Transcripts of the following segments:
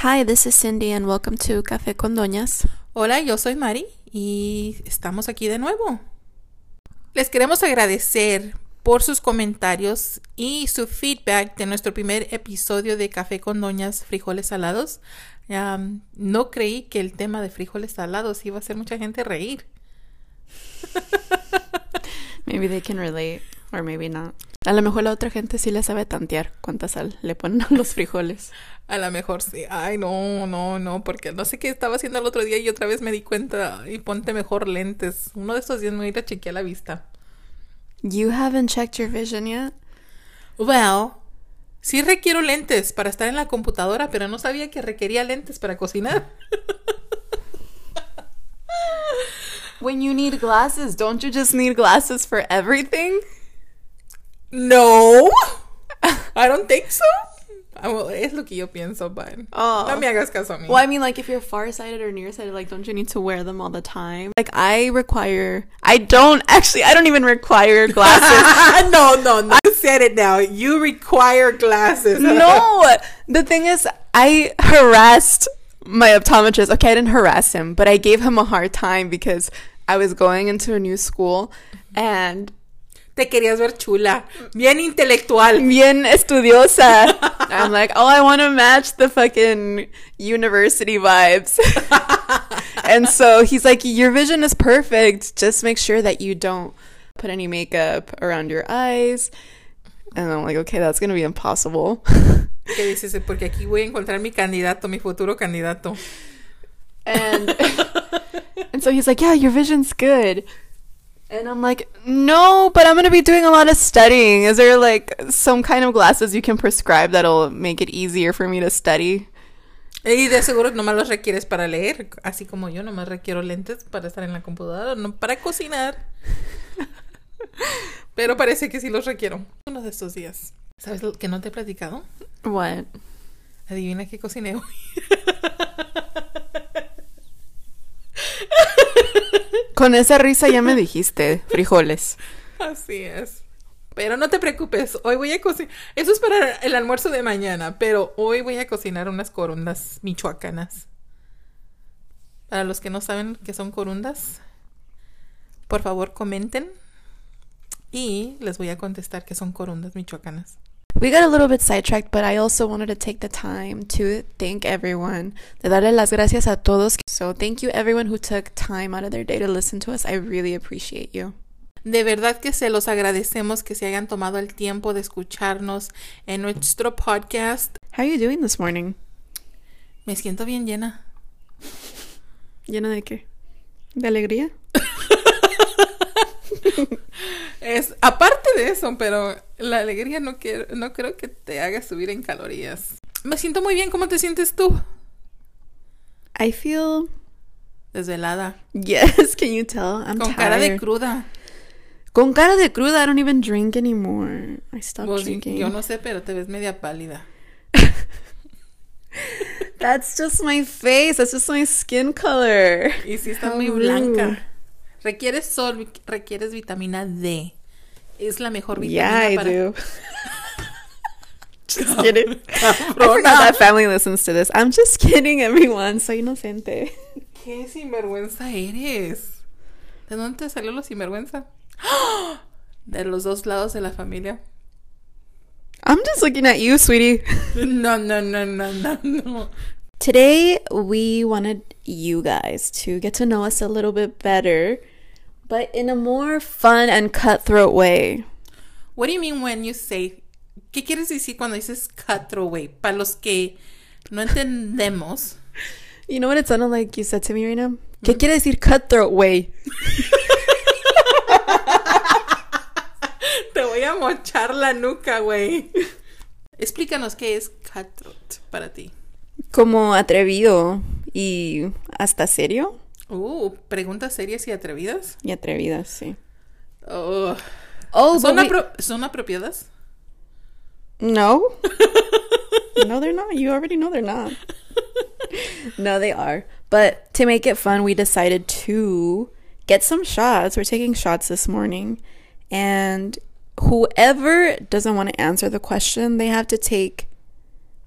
Hi, this is Cindy and welcome to Café con Doñas. Hola, yo soy Mari y estamos aquí de nuevo. Les queremos agradecer por sus comentarios y su feedback de nuestro primer episodio de Café con Doñas Frijoles Salados. Um, no creí que el tema de frijoles salados iba a hacer mucha gente reír. maybe they can relate, or maybe not. A lo mejor la otra gente sí le sabe tantear cuánta sal le ponen a los frijoles. A lo mejor sí. Ay, no, no, no, porque no sé qué estaba haciendo el otro día y otra vez me di cuenta y ponte mejor lentes. Uno de estos días me voy a ir a chequear la vista. You haven't checked your vision yet? Well, sí requiero lentes para estar en la computadora, pero no sabía que requería lentes para cocinar. When you need glasses, don't you just need glasses for everything? No, I don't think so. Well, es lo que yo pienso, but Oh. no me hagas caso a mí. Well, I mean, like, if you're farsighted or nearsighted, like, don't you need to wear them all the time? Like, I require, I don't actually, I don't even require glasses. no, no, no. You said it now. You require glasses. no, the thing is, I harassed my optometrist. Okay, I didn't harass him, but I gave him a hard time because I was going into a new school and Te querías ver chula, bien intelectual. bien estudiosa. I'm like, oh, I want to match the fucking university vibes. and so he's like, your vision is perfect. Just make sure that you don't put any makeup around your eyes. And I'm like, okay, that's going to be impossible. ¿Qué dices? Porque aquí voy a encontrar mi candidato, mi futuro candidato. and and so he's like, yeah, your vision's good. And I'm like, no, but I'm gonna be doing a lot of studying. Is there like some kind of glasses you can prescribe that'll make it easier for me to study? Y de seguro nomás los requieres para leer, así como yo nomás requiero lentes para estar en la computadora, no para cocinar. Pero parece que sí los requiero. Uno de estos días. ¿Sabes lo que no te he platicado? What? Adivina qué cociné hoy. Con esa risa ya me dijiste, frijoles. Así es. Pero no te preocupes, hoy voy a cocinar. Eso es para el almuerzo de mañana, pero hoy voy a cocinar unas corundas michoacanas. Para los que no saben qué son corundas, por favor comenten y les voy a contestar qué son corundas michoacanas. We got a little bit sidetracked, but I also wanted to take the time to thank everyone, de darle las gracias a todos. So thank you everyone who took time out of their day to listen to us. I really appreciate you. De verdad que se los agradecemos que se hayan tomado el tiempo de escucharnos en nuestro podcast. How are you doing this morning? Me siento bien llena. ¿Llena de qué? ¿De alegría? Es aparte de eso, pero la alegría no quiero, no creo que te haga subir en calorías. Me siento muy bien. ¿Cómo te sientes tú? I feel Desvelada, yes. Can you tell? I'm con tired. cara de cruda. Con cara de cruda. I don't even drink anymore. I stopped Pues, drinking. yo no sé, pero te ves media pálida. That's just my face. That's just my skin color. Y sí estás How muy blanca. Requieres sol, requieres vitamina D. Es la mejor vitamina Yeah, I para... do. just kidding. I Cabrona. forgot that family listens to this. I'm just kidding, everyone. Soy inocente. ¿Qué sinvergüenza eres? ¿De dónde te salió lo sinvergüenza? De los dos lados de la familia. I'm just looking at you, sweetie. No, no, no, no, no, no. Today, we wanted you guys to get to know us a little bit better, but in a more fun and cutthroat way. What do you mean when you say... ¿Qué quieres decir cuando dices cutthroat way? Para los que no entendemos. You know what it sounded like you said to me right now? Mm-hmm. ¿Qué quiere decir cutthroat way? Te voy a mochar la nuca, güey. Explícanos qué es cutthroat para ti. Como atrevido y hasta serio. Uh, preguntas serias y atrevidas. Y atrevidas, sí. Oh. Oh, ¿Son, but we- apro- ¿Son apropiadas? No. no, they're not. You already know they're not. no, they are. But to make it fun, we decided to get some shots. We're taking shots this morning. And whoever doesn't want to answer the question, they have to take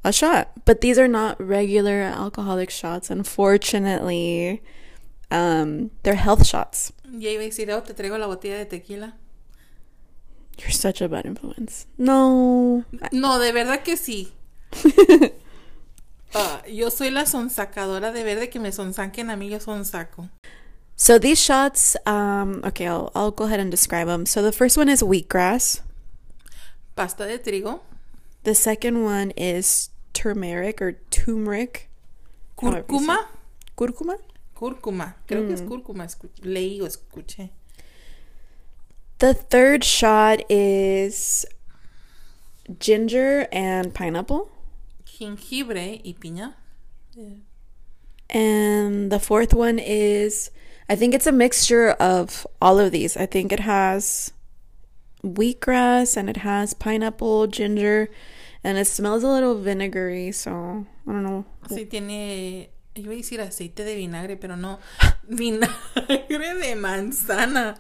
a shot. But these are not regular alcoholic shots, unfortunately. Um, they're health shots. Ya iba a decir, oh, te traigo la botella de tequila. You're such a bad influence. No. No, de verdad que sí. Ah, yo soy la sonsacadora de verde que me sonsaquen a mí, yo sonsaco. So these shots, um, okay, I'll, I'll go ahead and describe them. So the first one is wheatgrass. Pasta de trigo, The second one is turmeric or turmeric. however you say cúrcuma. Cúrcuma? cúrcuma, creo que es mm. cúrcuma, escu- leí o escuché. The third shot is ginger and pineapple. Jengibre y piña. And the fourth one is, I think it's a mixture of all of these. I think it has wheatgrass and it has pineapple, ginger, and it smells a little vinegary. So I don't know. Sí, tiene. Yo iba a decir aceite de vinagre, pero no. Vinagre de manzana.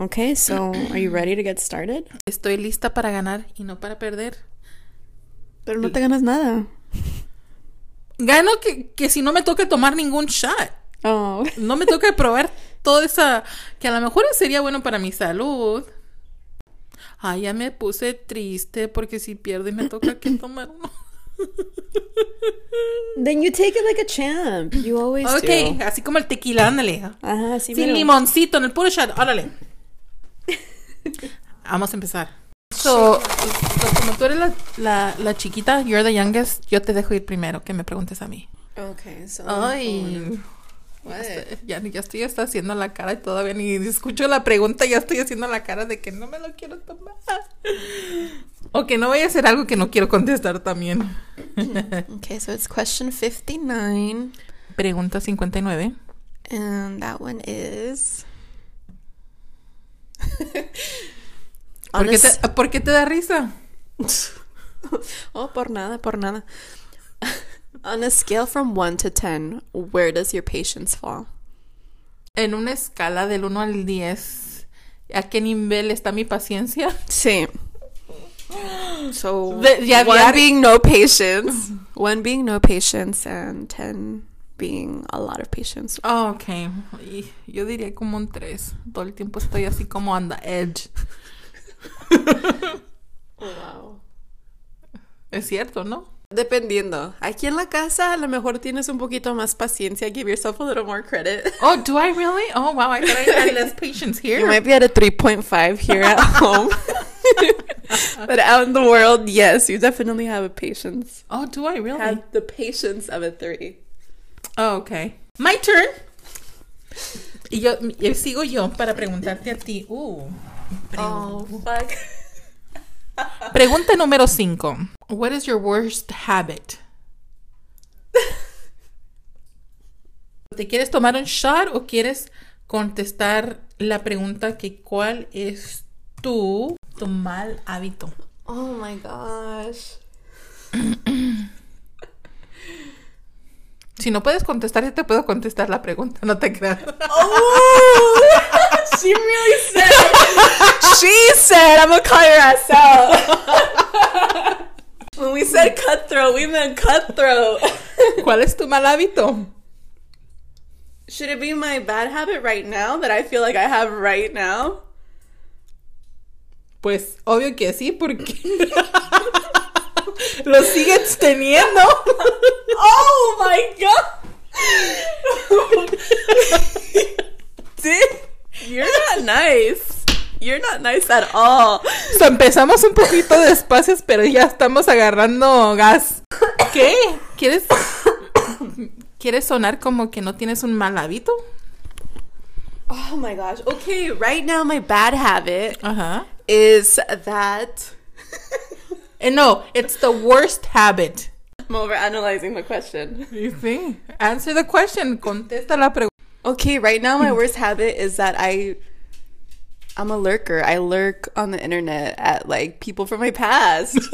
Okay, so are you ready to get started? Estoy lista para ganar y no para perder. Pero no te ganas nada. Gano que, que si no me toca tomar ningún shot. Oh. No me toca probar toda esa. que a lo mejor sería bueno para mi salud. Ay, ya me puse triste porque si pierdo y me toca que tomar uno. Then you take it like a champ. You always Ok, do. así como el tequila, ándale. Ajá, sí, Sin mero. limoncito, en el puro shot, órale. Vamos a empezar. So, so, como tú eres la, la, la chiquita, you're the youngest, yo te dejo ir primero, que me preguntes a mí. Okay, so. Ay, Ya, ya estoy hasta haciendo la cara y todavía ni escucho la pregunta, ya estoy haciendo la cara de que no me lo quiero tomar. O que no vaya a ser algo que no quiero contestar también. Okay, so it's question 59. Pregunta 59. And that one is. ¿Por qué, te, ¿Por qué te da risa? oh, por nada, por nada. On a scale from 1 to 10, where does your patience fall? En una escala del 1 al 10, ¿a qué nivel está mi paciencia? Sí. So, De- ya one being no patience, one being no patience, and 10 being a lot of patience. Oh, ok. Yo diría como un 3. Todo el tiempo estoy así como on the edge. Wow. Es cierto, ¿no? Dependiendo. Aquí en la casa a lo mejor tienes un poquito más paciencia. Give yourself a little more credit. Oh, do I really? Oh, wow. I thought I had less patience here. You might be at a 3.5 here at home. but out in the world, yes, you definitely have a patience. Oh, do I really? Have the patience of a 3. Oh, okay. My turn. Y yo, sigo yo para preguntarte a ti. Uh. Oh, fuck. Pregunta número 5. What is your worst habit? ¿Te quieres tomar un shot o quieres contestar la pregunta que cuál es tu, tu mal hábito? Oh my gosh. Si no puedes contestar, yo te puedo contestar la pregunta, no te creas. Oh, said, I'm gonna call your ass out. when we said cutthroat, we meant cutthroat. ¿Cuál es tu mal hábito? Should it be my bad habit right now that I feel like I have right now? Pues obvio que sí, porque lo sigues teniendo. Oh my god! Dude, you're not nice. You're not nice at all. So, empezamos un poquito despacios, pero ya estamos agarrando gas. ¿Qué? ¿Quieres ¿Quieres sonar como que no tienes un mal hábito? Oh my gosh. Okay, right now my bad habit is that Eh, no, it's the worst habit. I'm over analyzing the question. You see? Answer the question. Contesta la pregunta. Okay, right now my worst habit is that I I'm a lurker. I lurk on the internet at like people from my past.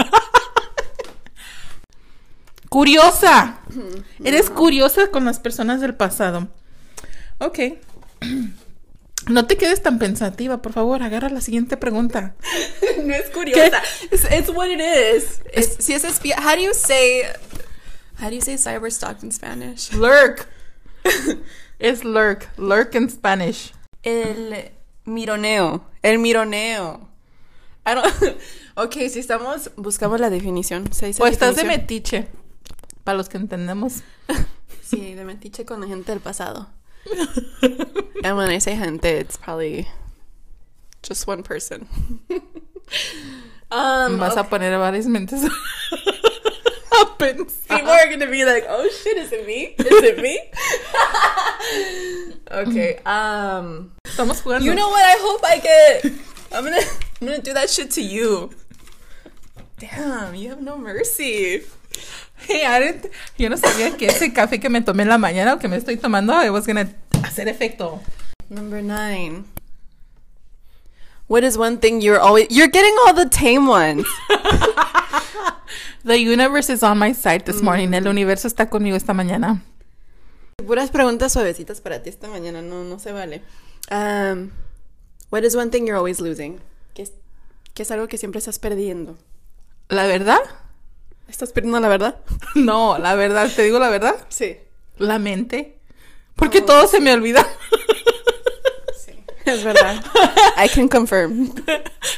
Curiosa. Eres curiosa con las personas del pasado. Ok. No te quedes tan pensativa, por favor, agarra la siguiente pregunta. no es curiosa. It's, it's what it is. Es, si es espía. How do you say. How do you say cyber stalk in Spanish? Lurk. es lurk. Lurk in Spanish. El mironeo. El mironeo. I don't. ok, si estamos. Buscamos la definición. ¿Se dice O estás de metiche. Para los que entendemos. Sí, de metiche con la gente del pasado. and when I say gente, it's probably just one person. um, Vas a poner a varias mentes pensar. People are gonna be like, "Oh shit, is it me? Is it me?" okay. Um. Estamos jugando. You know what? I hope I get. I'm gonna. I'm gonna do that shit to you. Damn, you have no mercy. Hey, I didn't- yo no sabía que ese café que me tomé en la mañana o que me estoy tomando, I was gonna hacer efecto. Number nine. What is one thing you're always? You're getting all the tame ones. The universe is on my side this morning. El universo está conmigo esta mañana. Puras preguntas suavecitas para ti esta mañana. No, no se vale. Um, what is one thing you're always losing? ¿Qué es, qué es algo que siempre estás perdiendo? ¿La verdad? ¿Estás perdiendo la verdad? No, la verdad, te digo la verdad. Sí. La mente. Porque todo se me olvida. Es verdad. I can confirm.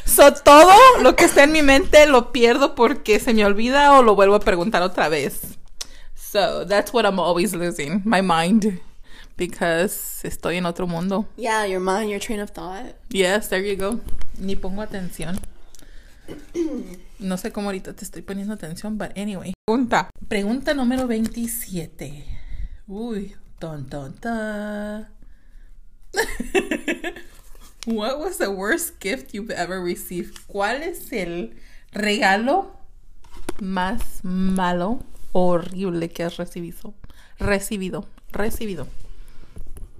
So, todo lo que está en mi mente lo pierdo porque se me olvida o lo vuelvo a preguntar otra vez. So, that's what I'm always losing, my mind. Because estoy en otro mundo. Yeah, your mind, your train of thought. Yes, there you go. Ni pongo atención. No sé cómo ahorita te estoy poniendo atención, but anyway. Pregunta. Pregunta número 27. Uy, ton, ton, ton. What was the worst gift you've ever received? ¿Cuál es el regalo más malo, horrible que has recibido? Recibido, recibido.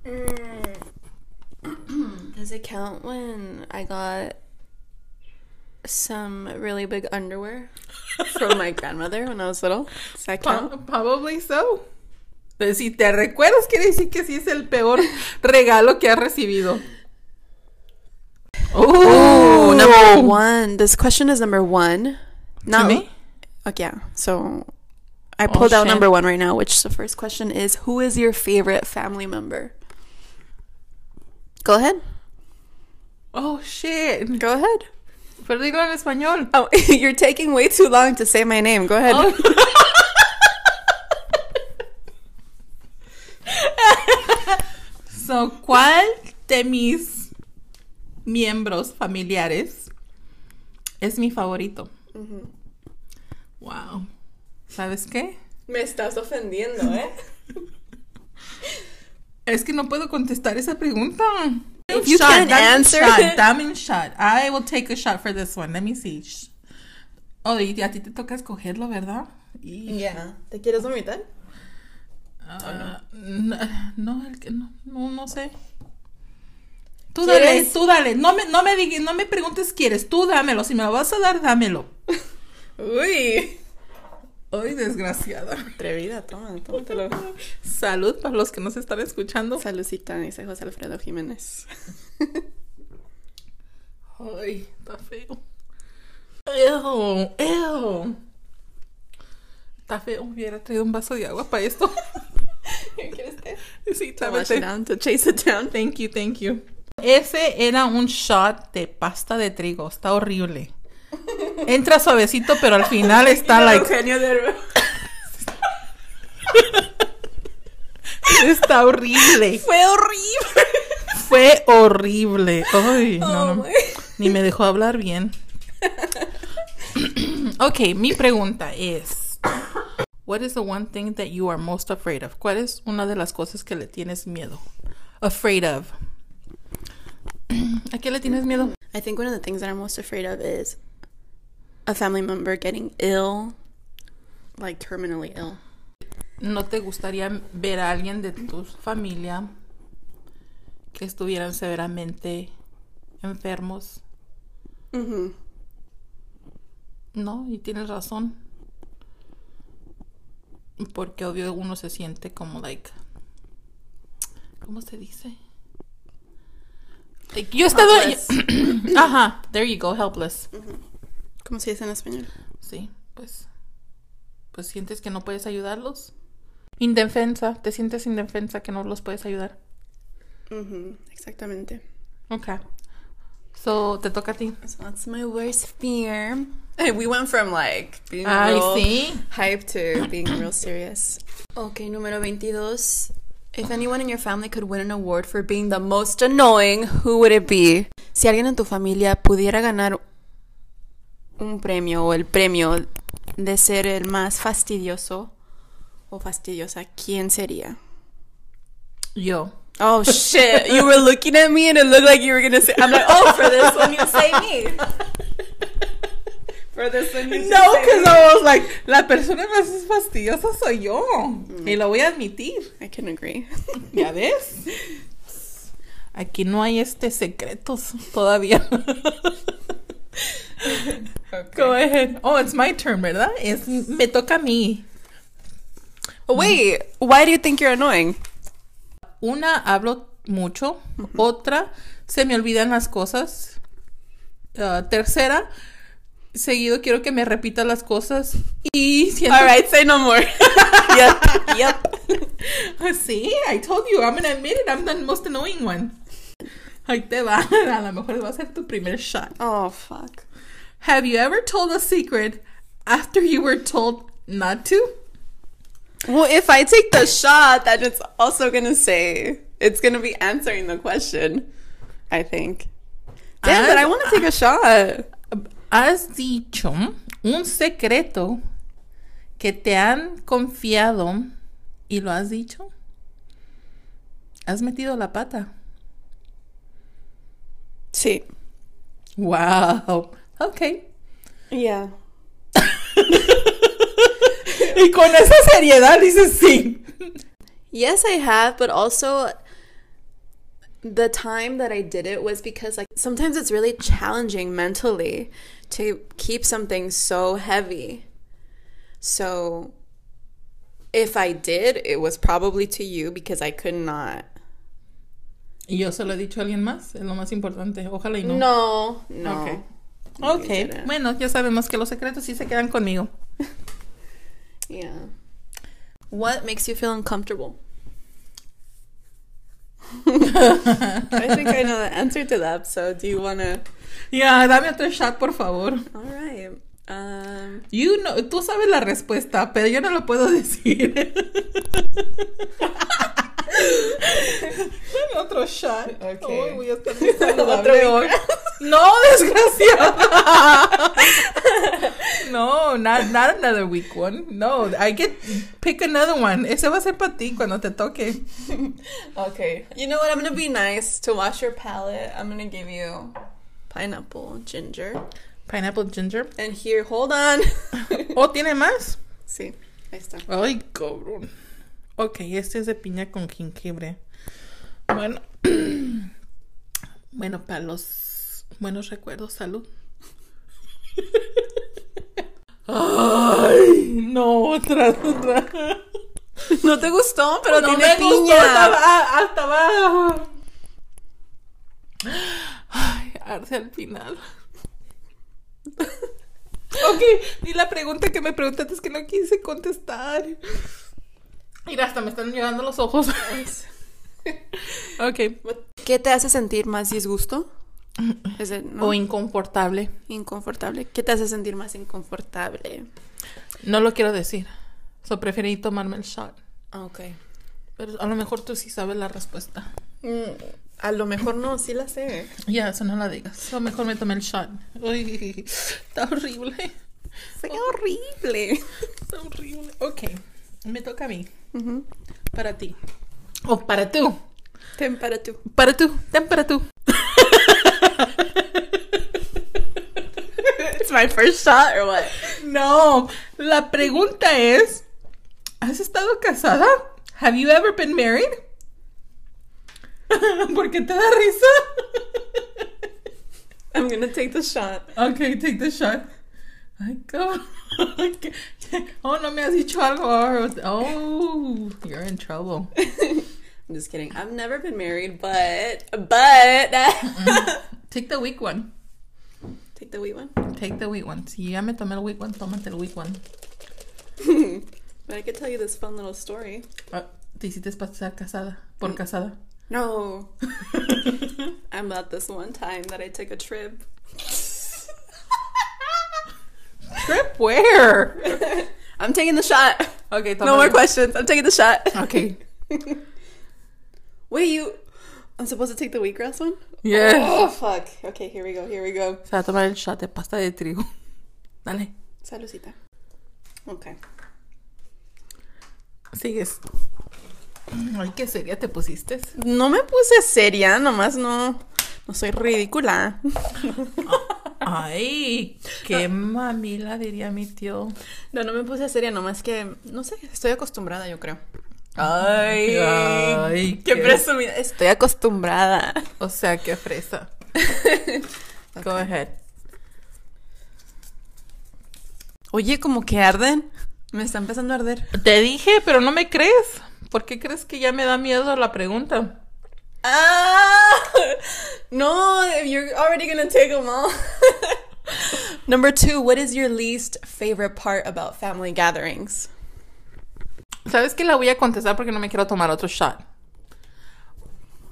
Mm. Does it count when I got some really big underwear from my grandmother when I was little? Does that count? Probably so. Si te recuerdas, quiere decir que sí es el peor regalo que has recibido. Ooh, number one. This question is number one. To me? Okay, yeah. So I pulled oh, out shit. number one right now, which the first question is Who is your favorite family member? Go ahead. Oh, shit. Go ahead. Pero dilo en español. Oh, you're taking way too long to say my name. Go ahead. Oh. so, ¿cuál de mis miembros familiares es mi favorito? Wow. ¿Sabes qué? Me estás ofendiendo, ¿eh? Es que no puedo contestar esa pregunta. If you un answer shot, shot. I will take a shot for this one. Let me see. Oh, y a ti te toca escogerlo, ¿verdad? Y- Yeah. ¿Te quieres vomitar? Ah, no, no, el que- no, no, no sé. Tú dale, tú dale. No me, no me digas, no me preguntes quieres. Tú dámelo. Si me lo vas a dar, dámelo. Uy. Ay, desgraciada. Atrevida, toma, tómatelo. Salud para los que nos están escuchando. Salucita, dice José Alfredo Jiménez. Ay, está feo. Ew, ew. Está feo. Hubiera traído un vaso de agua para esto. ¿Quieres té? sí, To wash it trámate. down, to chase it down. Thank you, thank you. Ese era un shot de pasta de trigo. Está horrible. Entra suavecito, pero al final está like. Eugenio. Está horrible. Fue horrible. Fue horrible. Ay, no, Oh no. my. Ni me dejó hablar bien. ok, mi pregunta es: What is the one thing that you are most afraid of? ¿Cuál es una de las cosas que le tienes miedo? Afraid of. ¿A qué le tienes miedo? I think one of the things that I'm most afraid of is a family member getting ill, like terminally ill. ¿No te gustaría ver a alguien de tu familia que estuvieran severamente enfermos? Mm-hmm. No, y tienes razón. Porque obvio uno se siente como like ¿cómo se dice? Yo he estado. Ajá, there you go, helpless. ¿Cómo se dice en español? Sí, pues. Pues sientes que no puedes ayudarlos. Indefensa, te sientes indefensa que no los puedes ayudar. Ujú, Exactamente. Ok. So, te toca a ti. So that's my worst fear. We went from like being Ay, real sí. hype to being real serious. Okay, número 22. If anyone in your family could win an award for being the most annoying, who would it be? Si alguien en tu familia pudiera ganar un premio o el premio de ser el más fastidioso o fastidiosa, ¿quién sería? Yo. Oh shit! you were looking at me and it looked like you were gonna say. I'm like, oh, for this one you say me. For this one you No, because I was like, la persona más fastidiosa soy yo. Mm. Y lo voy a admitir. I can agree. ¿Ya ves? Aquí no hay este secretos todavía. Go ahead. Oh, it's my turn, ¿verdad? Es, me toca a mí. Wait, why do you think you're annoying? Una, hablo mucho. Otra, se me olvidan las cosas. Ah, tercera, seguido quiero que me repita las cosas. Y siento... All right, say no more. yep, yep. Sí, I told you, I'm gonna admit it, I'm the most annoying one. Ahí te va. A lo mejor va a ser tu primer shot. Oh fuck. Have you ever told a secret after you were told not to? Well, if I take the shot, then it's also gonna say it's gonna be answering the question. I think. Damn, but I want to take a shot. ¿Has dicho un secreto que te han confiado y lo has dicho? ¿Has metido la pata? Sí. Wow. Ok. Yeah. Y con esa seriedad dices sí. Yes, I have, but also the time that I did it was because like sometimes it's really challenging mentally to keep something so heavy. So if I did, it was probably to you because I could not. ¿Y yo se lo he dicho a alguien más? Es lo más importante. Ojalá y no. No, no. Ok. You Ok. Bueno, ya sabemos que los secretos sí se quedan conmigo. Yeah. What makes you feel uncomfortable? I think I know the answer to that. So, do you want to? Ya, dame otro shot, por favor. All right. Um, You know, tú sabes la respuesta, pero yo no lo puedo decir. Dame otro shot. Ok. Ay, voy a estar muy saludable Otro hoy. No, desgraciada. no, not, not another weak one. No, I get pick another one. Ese va a ser para ti cuando te toque. okay. You know what? I'm gonna be nice to wash your palate. I'm gonna give you pineapple ginger. Pineapple ginger. And here, hold on. ¿O tiene más? sí, ahí está. Ay, cabrón. Ok, este es de piña con jengibre. Bueno. bueno, para los buenos recuerdos, salud. Ay, no, otra, otra. No te gustó, pero no tiene me gustó, piña. estaba, estaba. Ay, arde al final. Ok, y la pregunta que me preguntaste es que no quise contestar. Mira, hasta me están llorando los ojos. ok. ¿Qué te hace sentir más disgusto? ¿Es it- no? O inconfortable. inconfortable? ¿Qué te hace sentir más inconfortable? No lo quiero decir. So preferí tomarme el shot. Ah, Ok. Pero a lo mejor tú sí sabes la respuesta. Mm, a lo mejor no, sí la sé. Ya, eso no la digas. So mejor me tomé el shot. Uy, está horrible. Fue horrible. Está horrible. Ok, me toca a mí. Para ti. O para tú. Ten para tú. Para tú. Ten para tú. It's my first shot or what? No, la pregunta es, ¿has estado casada? Have you ever been married? ¿Por qué te da risa? I'm gonna take the shot. Okay, take the shot. Ay, cabrón. Oh, no me has dicho algo. Oh, you're in trouble. I'm just kidding. I've never been married, but but Take the weak one. take the weak one. Take the weak one. Si ya me tomé el weak one, tómate el weak one. But I could tell you this fun little story. Ah, te hiciste pasar casada. Por casada. No. I'm about this one time that I took a trip. Trip where? I'm taking the shot. Okay, No more questions. I'm taking the shot. Okay. Wait, you. I'm supposed to take the wheatgrass one? Yes. Oh, fuck. Okay, here we go. Here we go. Se va a tomar el shot de pasta de trigo. Dale. Salucita. Okay. Sigues. Ay, qué seria te pusiste. No me puse seria, nomás no. No soy ridícula. Ay, qué mamila diría mi tío. No, no me puse seria, nomás que. No sé, estoy acostumbrada, yo creo. Ay. Ay, qué qué- presumida. Estoy acostumbrada. O sea, qué fresa. Go ahead. Oye, como que arden. Me está empezando a arder. Te dije, pero no me crees. ¿Por qué crees que ya me da miedo la pregunta? Ah, no, you're already gonna take them all. Number two, what is your least favorite part about family gatherings? ¿Sabes que la voy a contestar porque no me quiero tomar otro shot?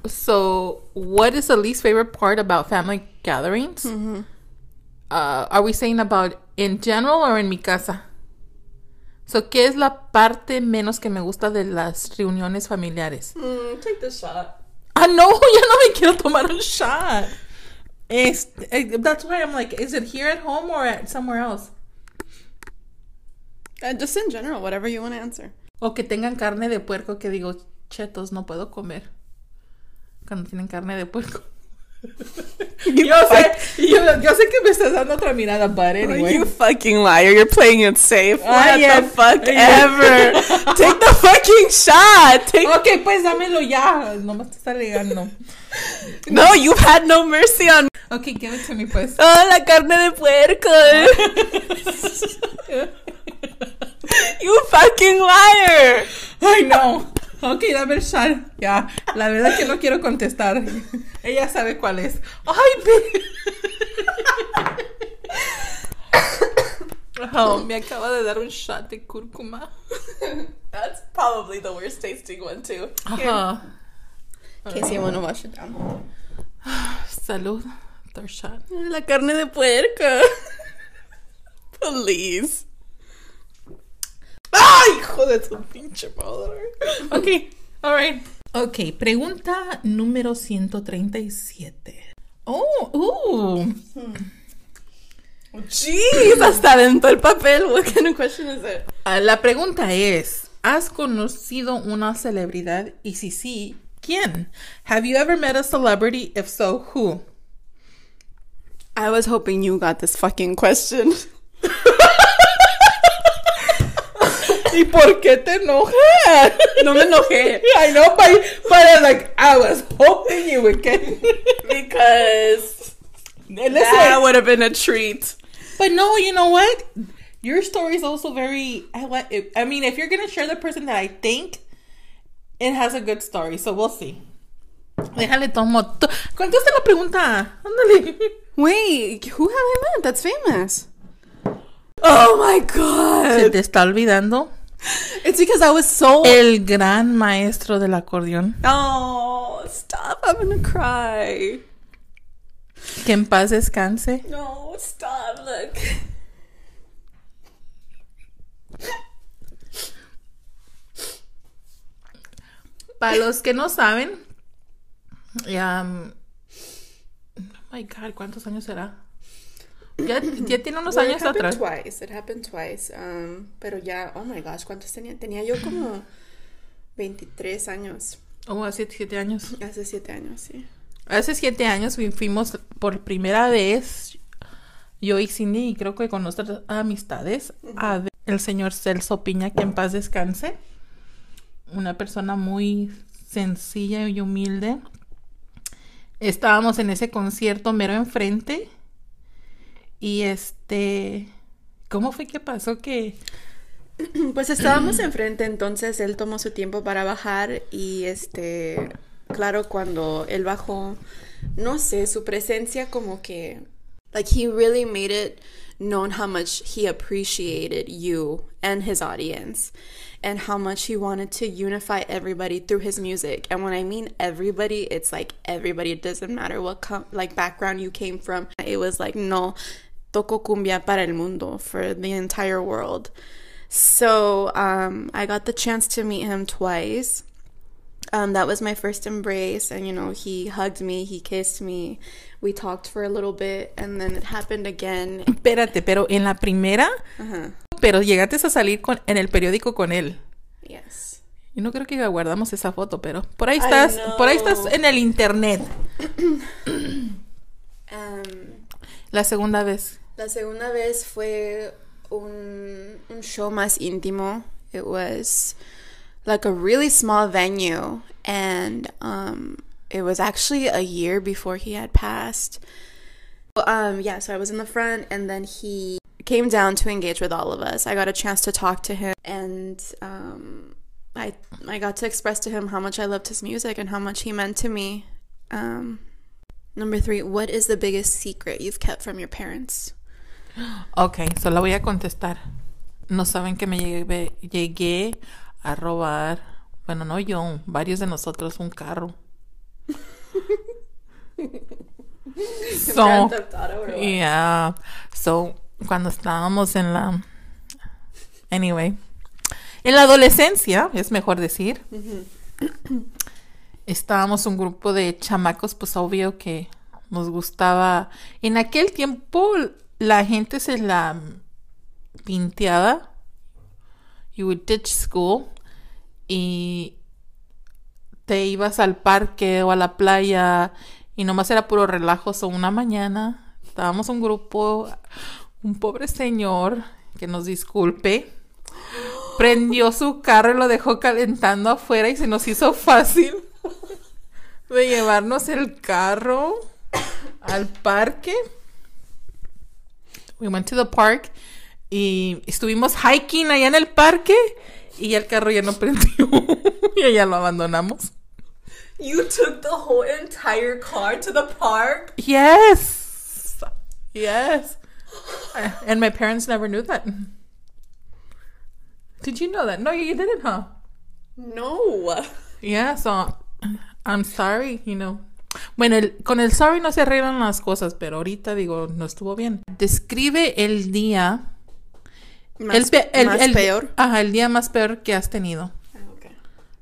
So, what is the least favorite part about family gatherings? Uh, are we saying about in general or in mi casa? So, ¿qué es la parte menos que me gusta de las reuniones familiares? Mm, take the shot. Ah, no, ya no me quiero tomar un shot. Es, eh, that's why I'm like, is it here at home or at somewhere else? Uh, just in general, whatever you want to answer. O que tengan carne de puerco que digo, chetos, no puedo comer. Cuando tienen carne de puerco. yo, sé, yo, yo sé que me estás dando otra mirada, but anyway. You fucking liar. You're playing it safe. I what the fuck I ever. take the fucking shot. Take ok, pues dámelo ya. No me estás alegando. No, you've had no mercy on Ok, give it to me, pues. Oh, la carne de puerco. you fucking liar. Ay, no. Ok, dame el shot. Ya, la verdad que no quiero contestar. Ella sabe cuál es. Ay. Oh, me acaba de dar un shot de cúrcuma. That's probably the worst tasting one too. Ajá. You want to wash it down. Salud. Third shot. La carne de puerco. Please. ¡Ay, hijo de tu pinche madre! Ok, alright. Ok, pregunta número 137. Oh, uh. Jeez, hasta dentro el papel. What kind of question is it? Ah, La pregunta es, ¿has conocido una celebridad? Y si sí, ¿quién? Have you ever met a celebrity? If so, who? I was hoping you got this fucking question. ¿Y por qué te enojas? No me enojé. I know, but, but like, I was hoping you would get Because that would have been a treat. But no, you know what? Your story is also very. I like. I mean, if you're gonna share the person that I think, it has a good story. So we'll see. Déjale tomo. to- Contesta la pregunta. Ándale. Wait, who have I met that's famous? Oh my Se god. te está olvidando It's because I was so. el gran maestro del acordeón. Oh, stop. I'm gonna cry. Que en paz descanse. No, stop. Look. Para los que no saben, mm, oh my God, ¿cuántos años será? Ya, ya tiene unos Well, años it happened atrás. twice. It happened twice. Um, pero ya, oh my gosh, ¿cuántos tenía? Tenía yo como 23 años. Oh, hace siete años. Hace 7 años, sí. Hace siete años fui- fuimos por primera vez, yo y Cindy, y creo que con nuestras amistades, a ver el señor Celso Piña, que en paz descanse. Una persona muy sencilla y humilde. Estábamos en ese concierto mero enfrente. Y este. ¿Cómo fue que pasó que.? Pues estábamos enfrente, entonces él tomó su tiempo para bajar y este, claro, cuando él bajó, no sé, su presencia como que, like he really made it known how much he appreciated you and his audience and how much he wanted to unify everybody through his music. And when I mean everybody, it's like everybody. It doesn't matter what com- like background you came from. It was like no, toco cumbia para el mundo for the entire world. So um, I got the chance to meet him twice. Um, that was my first embrace, and you know, he hugged me, he kissed me, we talked for a little bit, and then it happened again. Espérate, pero en la primera, Uh-huh. pero llegaste a salir con, en el periódico con él. Yes. Y no creo que guardamos esa foto, pero por ahí estás, por ahí estás en el internet. Um, La segunda vez. La segunda vez fue un, un show más íntimo. It was like a really small venue, and um, it was actually a year before he had passed. Um, yeah, so I was in the front, and then he came down to engage with all of us. I got a chance to talk to him, and um, I I got to express to him how much I loved his music and how much he meant to me. Um, number three, what is the biggest secret you've kept from your parents? Ok, solo voy a contestar. No saben que me llegué, llegué a robar, bueno, no yo, varios de nosotros un carro. so, yeah. So, cuando estábamos en la. Anyway. En la adolescencia, es mejor decir. Estábamos un grupo de chamacos, pues obvio que nos gustaba. En aquel tiempo, la gente se la pinteaba. You would ditch school. Y te ibas al parque o a la playa y nomás era puro relajo. So, una mañana estábamos un grupo, un pobre señor, que nos disculpe, prendió su carro y lo dejó calentando afuera y se nos hizo fácil de llevarnos el carro al parque. We went to the park y estuvimos hiking allá en el parque y ya el carro ya no prendió y allá lo abandonamos. You took the whole entire car to the park? Yes. Yes. And my parents never knew that. Did you know that? No, you didn't, huh? No. Yeah, so I'm sorry, you know. Bueno, el- con el sorry no se arreglan las cosas, pero ahorita digo, no estuvo bien. Describe el día. Más, el, pe- el- más el- peor. Ajá, el día más peor que has tenido. Ah, okay.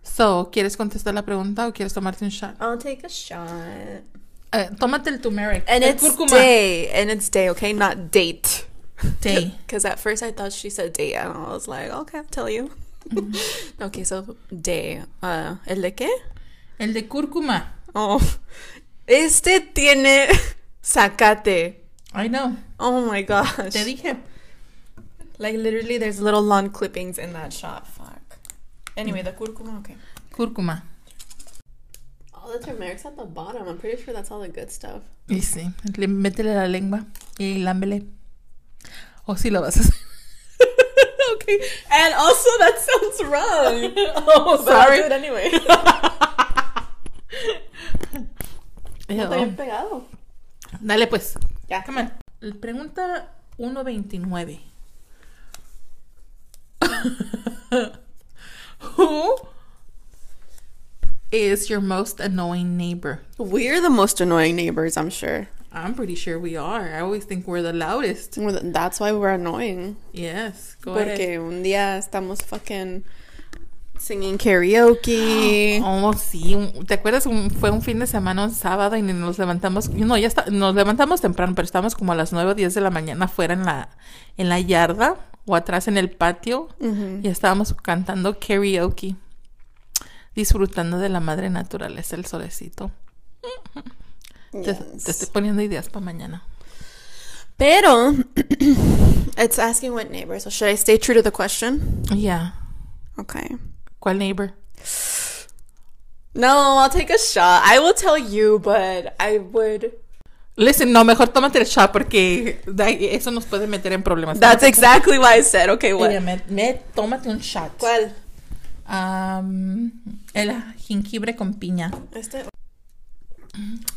So, ¿quieres contestar la pregunta o quieres tomarte un shot? I'll take a shot. Eh, tómate el turmeric. And it's cúrcuma. day. And it's day, okay? Not date. Day. Because at first I thought she said date, and I was like, okay, I'll tell you. okay, so day. Uh, ¿El de qué? El de cúrcuma. Oh. Este tiene zacate. I know. Oh my gosh. Te dije. Like literally there's little lawn clippings in that shot. Fuck. Anyway, the curcuma, okay. Cúrcuma. All the turmeric's at the bottom. I'm pretty sure that's all the good stuff. Y sí, le- métele la lengua y lámbele. O si lo vas a hacer. ok. And also that sounds wrong. Oh, But I'll do sorry. it anyway. Ew. Está bien pegado. Dale pues. Ya. Come on. Pregunta 129. Who is your most annoying neighbor? We're the most annoying neighbors, I'm sure. I'm pretty sure we are. I always think we're the loudest. We're the- That's why we're annoying. Yes, go ahead. Porque un día estamos fucking singing karaoke. Oh, sí. ¿Te acuerdas? Un- fue un fin de semana, un sábado, y nos levantamos. No, ya está, nos levantamos temprano, pero estábamos como a las 9 o 10 de la mañana afuera en la, en la yarda o atrás en el patio. Y estábamos cantando karaoke. Disfrutando de la madre naturaleza, el solecito. Te, te estoy poniendo ideas para mañana. Pero it's asking what neighbor. So should I stay true to the question? Yeah. Okay. ¿Cuál neighbor? No, I'll take a shot. I will tell you, but I would. Listen, no, mejor tómate el shot porque eso nos puede meter en problemas. That's exactly why I said, okay, what? Mira, me, me- tómate un shot. ¿Cuál? Am, el jengibre con piña. Este.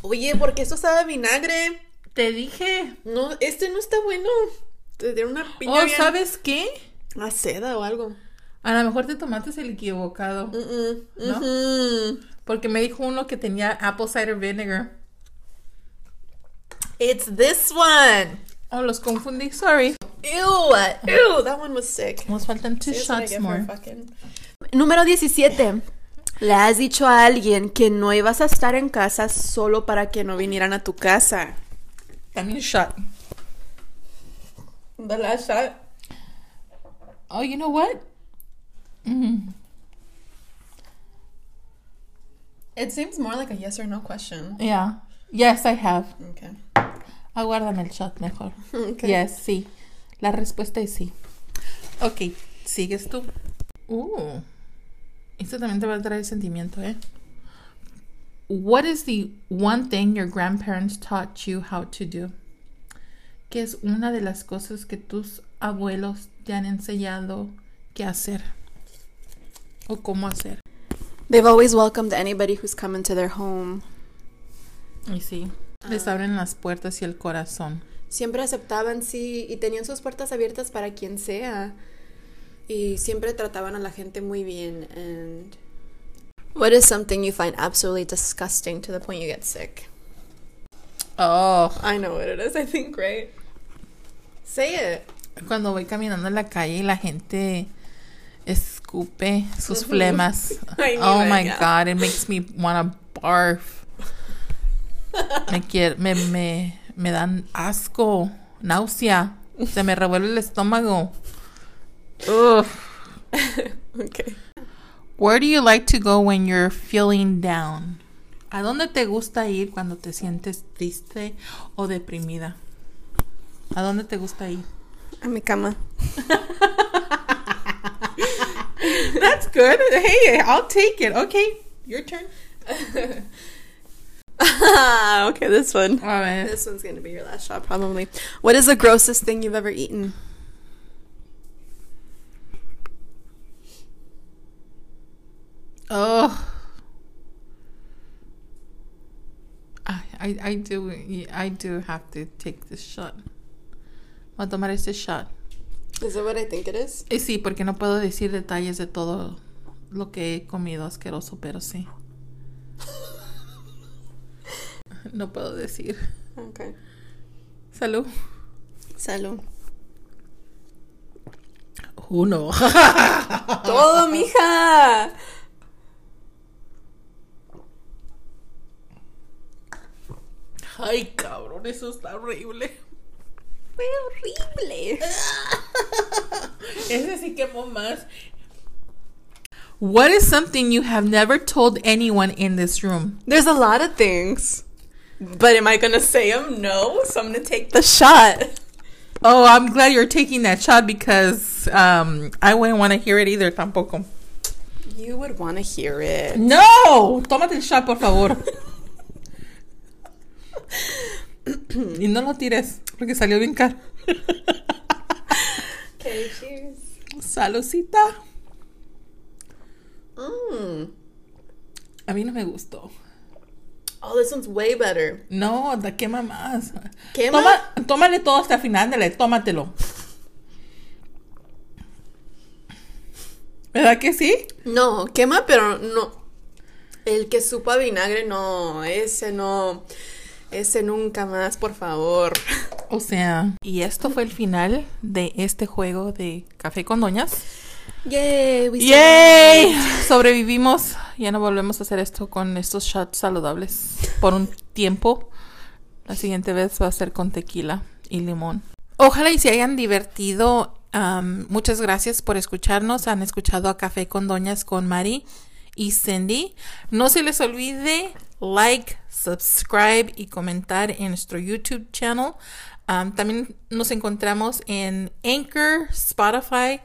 Oye, ¿por qué esto estaba vinagre? Te dije. No, este no está bueno. Te dieron una piña Oh, bien ¿sabes qué? a seda o algo. A lo mejor te tomaste el equivocado. Mm-mm. ¿No? Mhm. Porque me dijo uno que tenía apple cider vinegar. It's this one. Oh, los confundí. Sorry. Ew, ew, that one was sick. Nos faltan two shots more. fucking- Número 17. Le has dicho a alguien que no ibas a estar en casa solo para que no vinieran a tu casa. También shot. The last shot. Oh, you know what? Mm. It seems more like a yes or no question. Yeah. Yes, I have. Okay. Aguárdame el shot mejor. Okay. Yes, sí. La respuesta es sí. Ok, sigues tú. Uh, esto también te va a traer sentimiento, ¿eh? What is the one thing your grandparents taught you how to do? ¿Qué es una de las cosas que tus abuelos te han enseñado que hacer? ¿O cómo hacer? They've always welcomed anybody who's come into their home. Y sí, les abren las puertas y el corazón. Siempre aceptaban, sí, y tenían sus puertas abiertas para quien sea. Y siempre trataban a la gente muy bien. And what is something you find absolutely disgusting to the point you get sick? Oh, I know what it is. I think, right? Say it. Cuando voy caminando en la calle y la gente escupe sus flemas. Oh my god, it makes me wanna barf. Me, quier- me, me, me dan asco, náusea. Se me revuelve el estómago. Ugh. Okay. Where do you like to go when you're feeling down? ¿A dónde te gusta ir cuando te sientes triste o deprimida? ¿A dónde te gusta ir? A mi cama. That's good. Hey, I'll take it. Okay, your turn. okay, this one. A ver. This one's gonna be your last shot, probably. What is the grossest thing you've ever eaten? Oh. I, I, I do I do have to take this shot. A tomar este shot. Is it what I think it is? Y sí, porque no puedo decir detalles de todo lo que he comido asqueroso, pero sí. No puedo decir. Okay. Salud. Salud. Uno. Todo, mija. Ay, cabrón, eso está horrible. Fue horrible. Ese sí quemó más. What is something you have never told anyone in this room? There's a lot of things. But am I gonna say them? No. So I'm gonna take the shot. Oh, I'm glad you're taking that shot because um, I wouldn't want to hear it either tampoco. You would want to hear it. No, tómate el shot, por favor. y no lo tires porque salió bien caro. Okay, cheers. Salucita. Mm. A mí no me gustó. Oh, this one's way better. No, da quema más. ¿Quema? Toma, tómale todo hasta el final, dale, tómatelo. ¿Verdad que sí? No, quema, pero no. El que supo a vinagre, no. Ese no. Ese nunca más, por favor. O sea, y esto fue el final de este juego de Café con Doñas. Yay, we ¡Yay! Sobrevivimos. Ya no volvemos a hacer esto con estos shots saludables por un tiempo. La siguiente vez va a ser con tequila y limón. Ojalá y se hayan divertido. Muchas gracias por escucharnos. Han escuchado a Café con Doñas con Mari y Cindy. No se les olvide like, subscribe y comentar en nuestro YouTube channel. Am, también nos encontramos en Anchor, Spotify,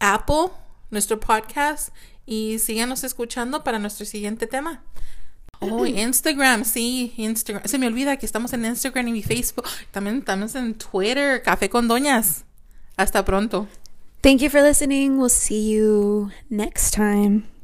Apple, nuestro podcast y síganos escuchando para nuestro siguiente tema. Oh, Instagram, sí, Instagram. Se me olvida que estamos en Instagram y Facebook. También estamos en Twitter, Café con Doñas. Hasta pronto. Thank you for listening. We'll see you next time.